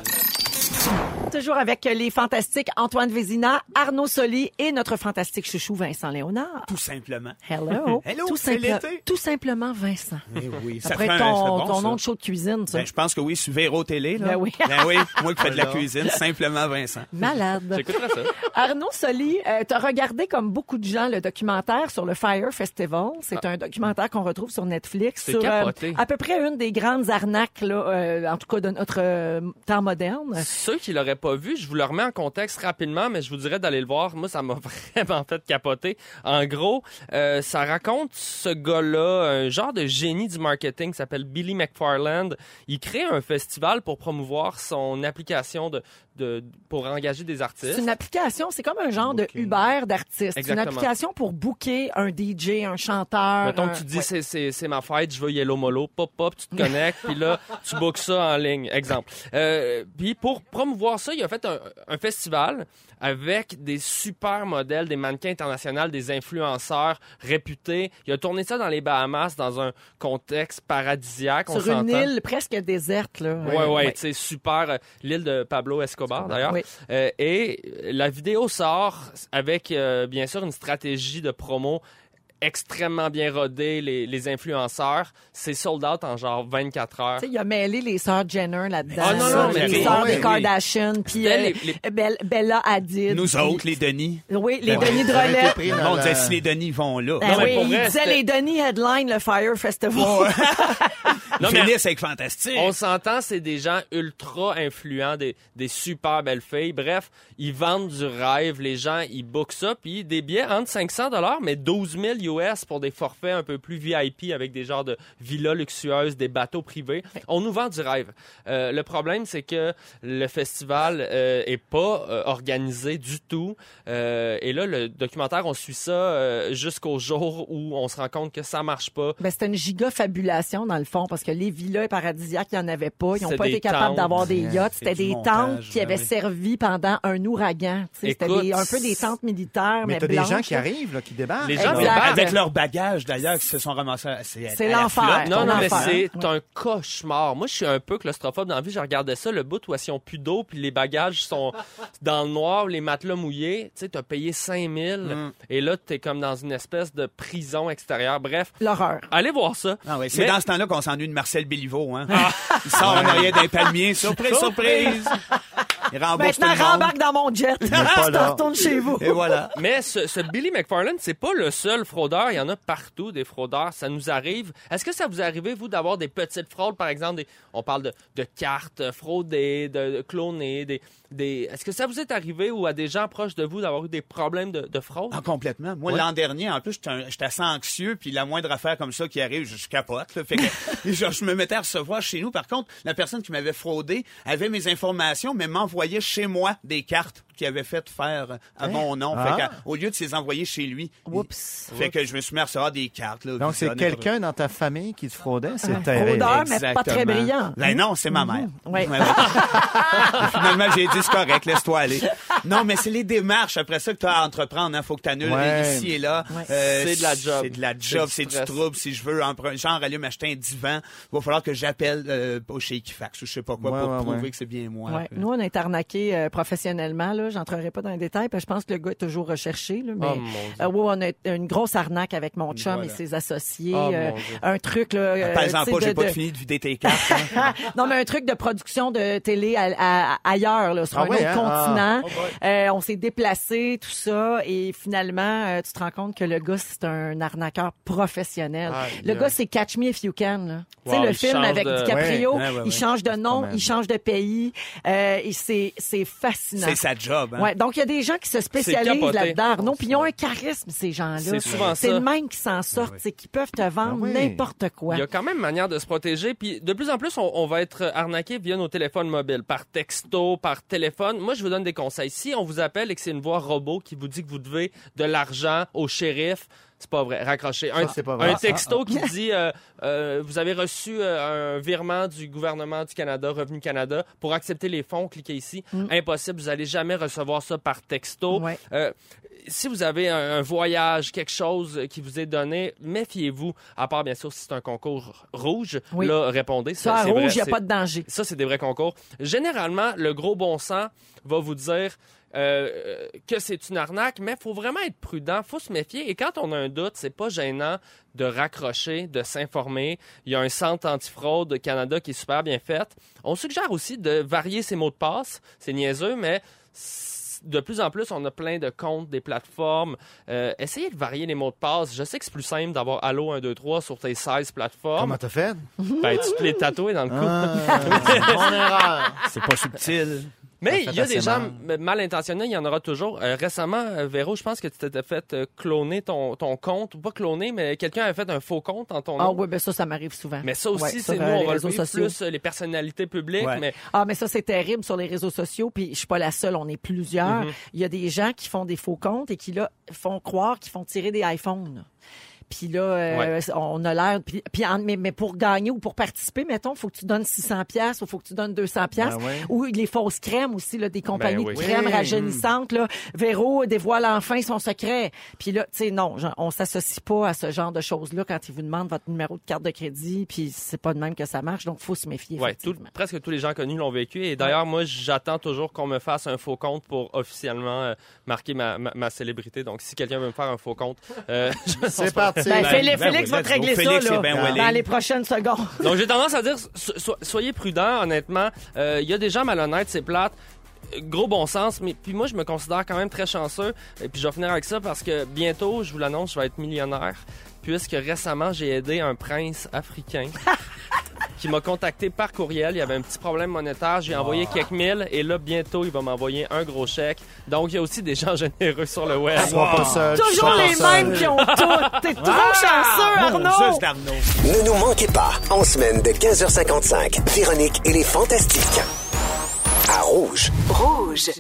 Toujours avec les fantastiques Antoine Vézina, Arnaud Soli et notre fantastique chouchou Vincent Léonard. Tout simplement. Hello. Hello, tout, c'est simple- tout simplement Vincent. Eh oui, Ça un- ton, bon, ton ça. nom de show de cuisine, ça. Ben, je pense que oui, sur Véro Télé. Là. Ben oui. Ben oui, moi qui fais de la cuisine, simplement Vincent. Malade. J'écouterai ça. Arnaud Soli, euh, tu as regardé comme beaucoup de gens le documentaire sur le Fire Festival. C'est un documentaire qu'on retrouve sur Netflix C'est sur euh, à peu près une des grandes arnaques, là, euh, en tout cas de notre euh, temps moderne. Ceux qui l'auraient pas je vous le remets en contexte rapidement, mais je vous dirais d'aller le voir. Moi, ça m'a vraiment fait capoter. En gros, euh, ça raconte ce gars-là, un genre de génie du marketing qui s'appelle Billy McFarland. Il crée un festival pour promouvoir son application de, de pour engager des C'est artistes. une application, c'est comme un genre de. Uber d'artistes. C'est une application pour booker un DJ, un chanteur. Mettons un- que tu dis Ouais. c'est, c'est, c'est ma fête, je veux Yellow Molo, pop pop, tu te connectes, puis là tu bookes ça en ligne, exemple. Euh, puis pour promouvoir ça, il a fait un, un festival avec des super modèles, des mannequins internationaux, des influenceurs réputés. Il a tourné ça dans les Bahamas dans un contexte paradisiaque, on sur une île presque déserte. Là. Ouais, ouais, tu sais, super. euh, L'île de Pablo Escobar, d'ailleurs. Oui. Euh, et la vidéo sort avec, euh, bien sûr, une stratégie de promo extrêmement bien rodée, les, les influenceurs. C'est sold out en genre 24 heures. Tu sais, il a mêlé les sœurs Jenner là-dedans. Ah, non, non, mais les oui, sœurs oui, des oui. Kardashian, puis euh, les- les- Bella- Bella Hadid. Nous puis- autres, les Denis. Oui, les oui, Denis Drolet. pris Le monde disait, si les Denis vont là. Ben Non, mais oui, pour il vrai, disait les Denis headline le Fire Festival. Non, mais- Phyllis avec Fantastique. On s'entend, c'est des gens ultra influents, des, des super belles filles. Bref, ils vendent du rêve. Les gens, ils bookent ça. Puis des billets entre 500 dollars, mais 12 000 US pour des forfaits un peu plus VIP avec des genres de villas luxueuses, des bateaux privés. On nous vend du rêve. Euh, le problème, c'est que le festival euh, est pas euh, organisé du tout. Euh, et là, le documentaire, on suit ça jusqu'au jour où on se rend compte que ça marche pas. Ben, c'était une giga fabulation dans le fond parce que les villas paradisiaques, il n'y en avait pas. Ils n'ont pas été capables d'avoir des yachts. C'était des tentes qui avaient oui. servi pendant un ouragan. C'était un peu des tentes militaires, mais, Mais t'as des gens qui arrivent, là, qui débarquent. Les gens Exact. débarquent. Avec leurs bagages, d'ailleurs, qui se sont ramassés. à- C'est l'enfer. Non, non, mais c'est un cauchemar. Moi, je suis un peu claustrophobe dans la vie. Je regardais ça, le bout où ils ont plus d'eau, puis les bagages sont dans le noir, les matelas mouillés. Tu sais, t'as payé 5000 Mm. et là, t'es comme dans une espèce de prison extérieure. Bref, L'horreur. allez voir ça. Ah c'est Mais- dans ce temps-là qu'on s'ennuie de Marcel Béliveau. Hein? Il sort en arrière d'un palmier. Surprise, surprise! Il rembourse Maintenant, tout le monde. rembarque dans mon jet. Je pas te là. retourne chez vous. Et voilà. Mais ce, ce Billy McFarland, c'est pas le seul fraudeur. Il y en a partout des fraudeurs. Ça nous arrive. Est-ce que ça vous arrive, vous, d'avoir des petites fraudes, par exemple, des, on parle de, de cartes fraudées, de, de clonées, des, des... Est-ce que ça vous est arrivé ou à des gens proches de vous d'avoir eu des problèmes de, de fraude? Ah, complètement. Moi, Ouais. l'an dernier, en plus, j'étais un- j'étais assez anxieux, puis la moindre affaire comme ça qui arrive, je, je capote. là. Fait que, je, je me mettais à recevoir chez nous. Par contre, la personne qui m'avait fraudé avait mes informations, mais m'envoyait chez moi des cartes qu'il avait fait faire à mon nom. Ah. Fait que, au lieu de les envoyer chez lui. Oups. Fait que je me suis mis à recevoir des cartes. Là, Donc, c'est quelqu'un dans ta famille qui te fraudait. C'est Un terrible. fraudeur, mais pas très brillant. Ben non, c'est ma mère. Oui. Ouais. Et finalement, j'ai dit, c'est correct, laisse-toi aller. Non, mais c'est les démarches après ça que tu as à entreprendre. Il faut que tu annules Ouais. ici et là. Ouais. C'est de la job. C'est de la job, du c'est du stress. trouble. Si je veux, genre, aller m'acheter un divan, va falloir que j'appelle euh, au chez Equifax ou je sais pas quoi Ouais, pour ouais, prouver ouais. que c'est bien moi. Ouais. Nous, on a été arnaqués euh, professionnellement. Là. J'entrerai pas dans les détails. Parce que je pense que le gars est toujours recherché. Là, mais, Oh, mon Dieu. euh, ouais, on a une grosse arnaque avec mon chum Voilà. et ses associés. Oh, euh, un truc là. euh, tu sais, pas, j'ai de- pas de- fini de vider tes cartes. hein. non, mais un truc de production de télé à- à- ailleurs, là, sur Ah un ouais, autre hein? continent. Ah. Euh, on s'est déplacé, tout ça, et finalement, euh, tu te rends compte que le gars, c'est un arnaqueur professionnel. Le aïe. gars, c'est Catch Me If You Can. là. Tu sais, Wow, le il film avec de- DiCaprio, Ouais, ouais, ouais, il change de nom, il change de pays, euh, et c'est c'est fascinant. c'est sa job. Hein. Ouais, donc il y a des gens qui se spécialisent là-dedans. Non, puis ils ont un charisme ces gens-là. C'est souvent C'est ça. le même qui s'en sortent, c'est qu'ils peuvent te vendre Ah n'importe quoi. Il y a quand même manière de se protéger. Puis de plus en plus, on, on va être arnaqué via nos téléphones mobiles, par texto, par téléphone. Moi, je vous donne des conseils. Si on vous appelle et que c'est une voix robot qui vous dit que vous devez de l'argent au shérif, c'est pas vrai. Raccrochez. Un, Ça, c'est pas vrai. un Ah, texto qui dit euh, euh, vous avez reçu euh, un virement du gouvernement du Canada, Revenu Canada, pour accepter les fonds, cliquez ici. Impossible, vous allez jamais recevoir ça par texto. Mm. Ouais. Euh, si vous avez un, un voyage, quelque chose qui vous est donné, méfiez-vous. À part, bien sûr, si c'est un concours rouge, Oui. là, répondez. Ça, rouge, il n'y a pas de danger. Ça, c'est des vrais concours. Généralement, le gros bon sens va vous dire euh, euh, que c'est une arnaque, mais il faut vraiment être prudent, faut se méfier. Et quand on a un doute, c'est pas gênant de raccrocher, de s'informer. Il y a un centre antifraude au Canada qui est super bien fait. On suggère aussi de varier ses mots de passe. C'est niaiseux, mais de plus en plus, on a plein de comptes, des plateformes. Euh, essayez de varier les mots de passe. Je sais que c'est plus simple d'avoir Allo 123 sur tes 16 plateformes. Comment t'as fait? Ben, tu te les tatouer dans le cou. Ah. C'est pas subtil. Mais il y a des gens mal. intentionnés, il y en aura toujours. Euh, récemment, euh, Véro, je pense que tu t'étais fait euh, cloner ton, ton compte. Ou Pas cloner, mais quelqu'un avait fait un faux compte en ton Ah nom. oui, ben ça, ça m'arrive souvent. Mais ça aussi, Ouais, c'est nous, on les va le réseaux vivre sociaux. plus les personnalités publiques. Ouais. Mais Ah, mais ça, c'est terrible sur les réseaux sociaux, puis je suis pas la seule, on est plusieurs. Mhm. Il y a des gens qui font des faux comptes et qui, là, font croire qu'ils font tirer des iPhones. Puis là, euh, Ouais. on a l'air... Puis, puis en- mais, mais pour gagner ou pour participer, mettons, faut que tu donnes 600 pièces ou faut que tu donnes 200 pièces. Ben ouais. Ou les fausses crèmes aussi, là, des compagnies oui. de crèmes Oui. rajeunissantes. Là. Véro dévoile enfin son secret. Puis là, tu sais, non, genre, on s'associe pas à ce genre de choses-là quand ils vous demandent votre numéro de carte de crédit, puis c'est pas de même que ça marche, donc faut se méfier. ouais, tout- presque tous les gens connus l'ont vécu. Et d'ailleurs, moi, j'attends toujours qu'on me fasse un faux compte pour officiellement euh, marquer ma, ma, ma célébrité. Donc, si quelqu'un veut me faire un faux compte, euh, je- C'est parti. Ben, Ben, Félix, ben Félix va te régler ça Félix là, ben dans les prochaines secondes. Donc, j'ai tendance à dire, so- so- soyez prudents, honnêtement. Euh, Il y a des gens malhonnêtes, c'est plate. Euh, Gros bon sens, mais puis moi je me considère quand même très chanceux. Et puis je vais finir avec ça parce que bientôt, je vous l'annonce, je vais être millionnaire. Puisque récemment j'ai aidé un prince africain qui m'a contacté par courriel. Il y avait un petit problème monétaire. J'ai envoyé quelques mille et là, bientôt, il va m'envoyer un gros chèque. Donc, il y a aussi des gens généreux sur le web. Sois pas seul. Toujours les mêmes qui ont tout. T'es trop chanceux, Arnaud. Ne nous manquez pas, en semaine de 15h55, Véronique et les Fantastiques. À Rouge. Rouge.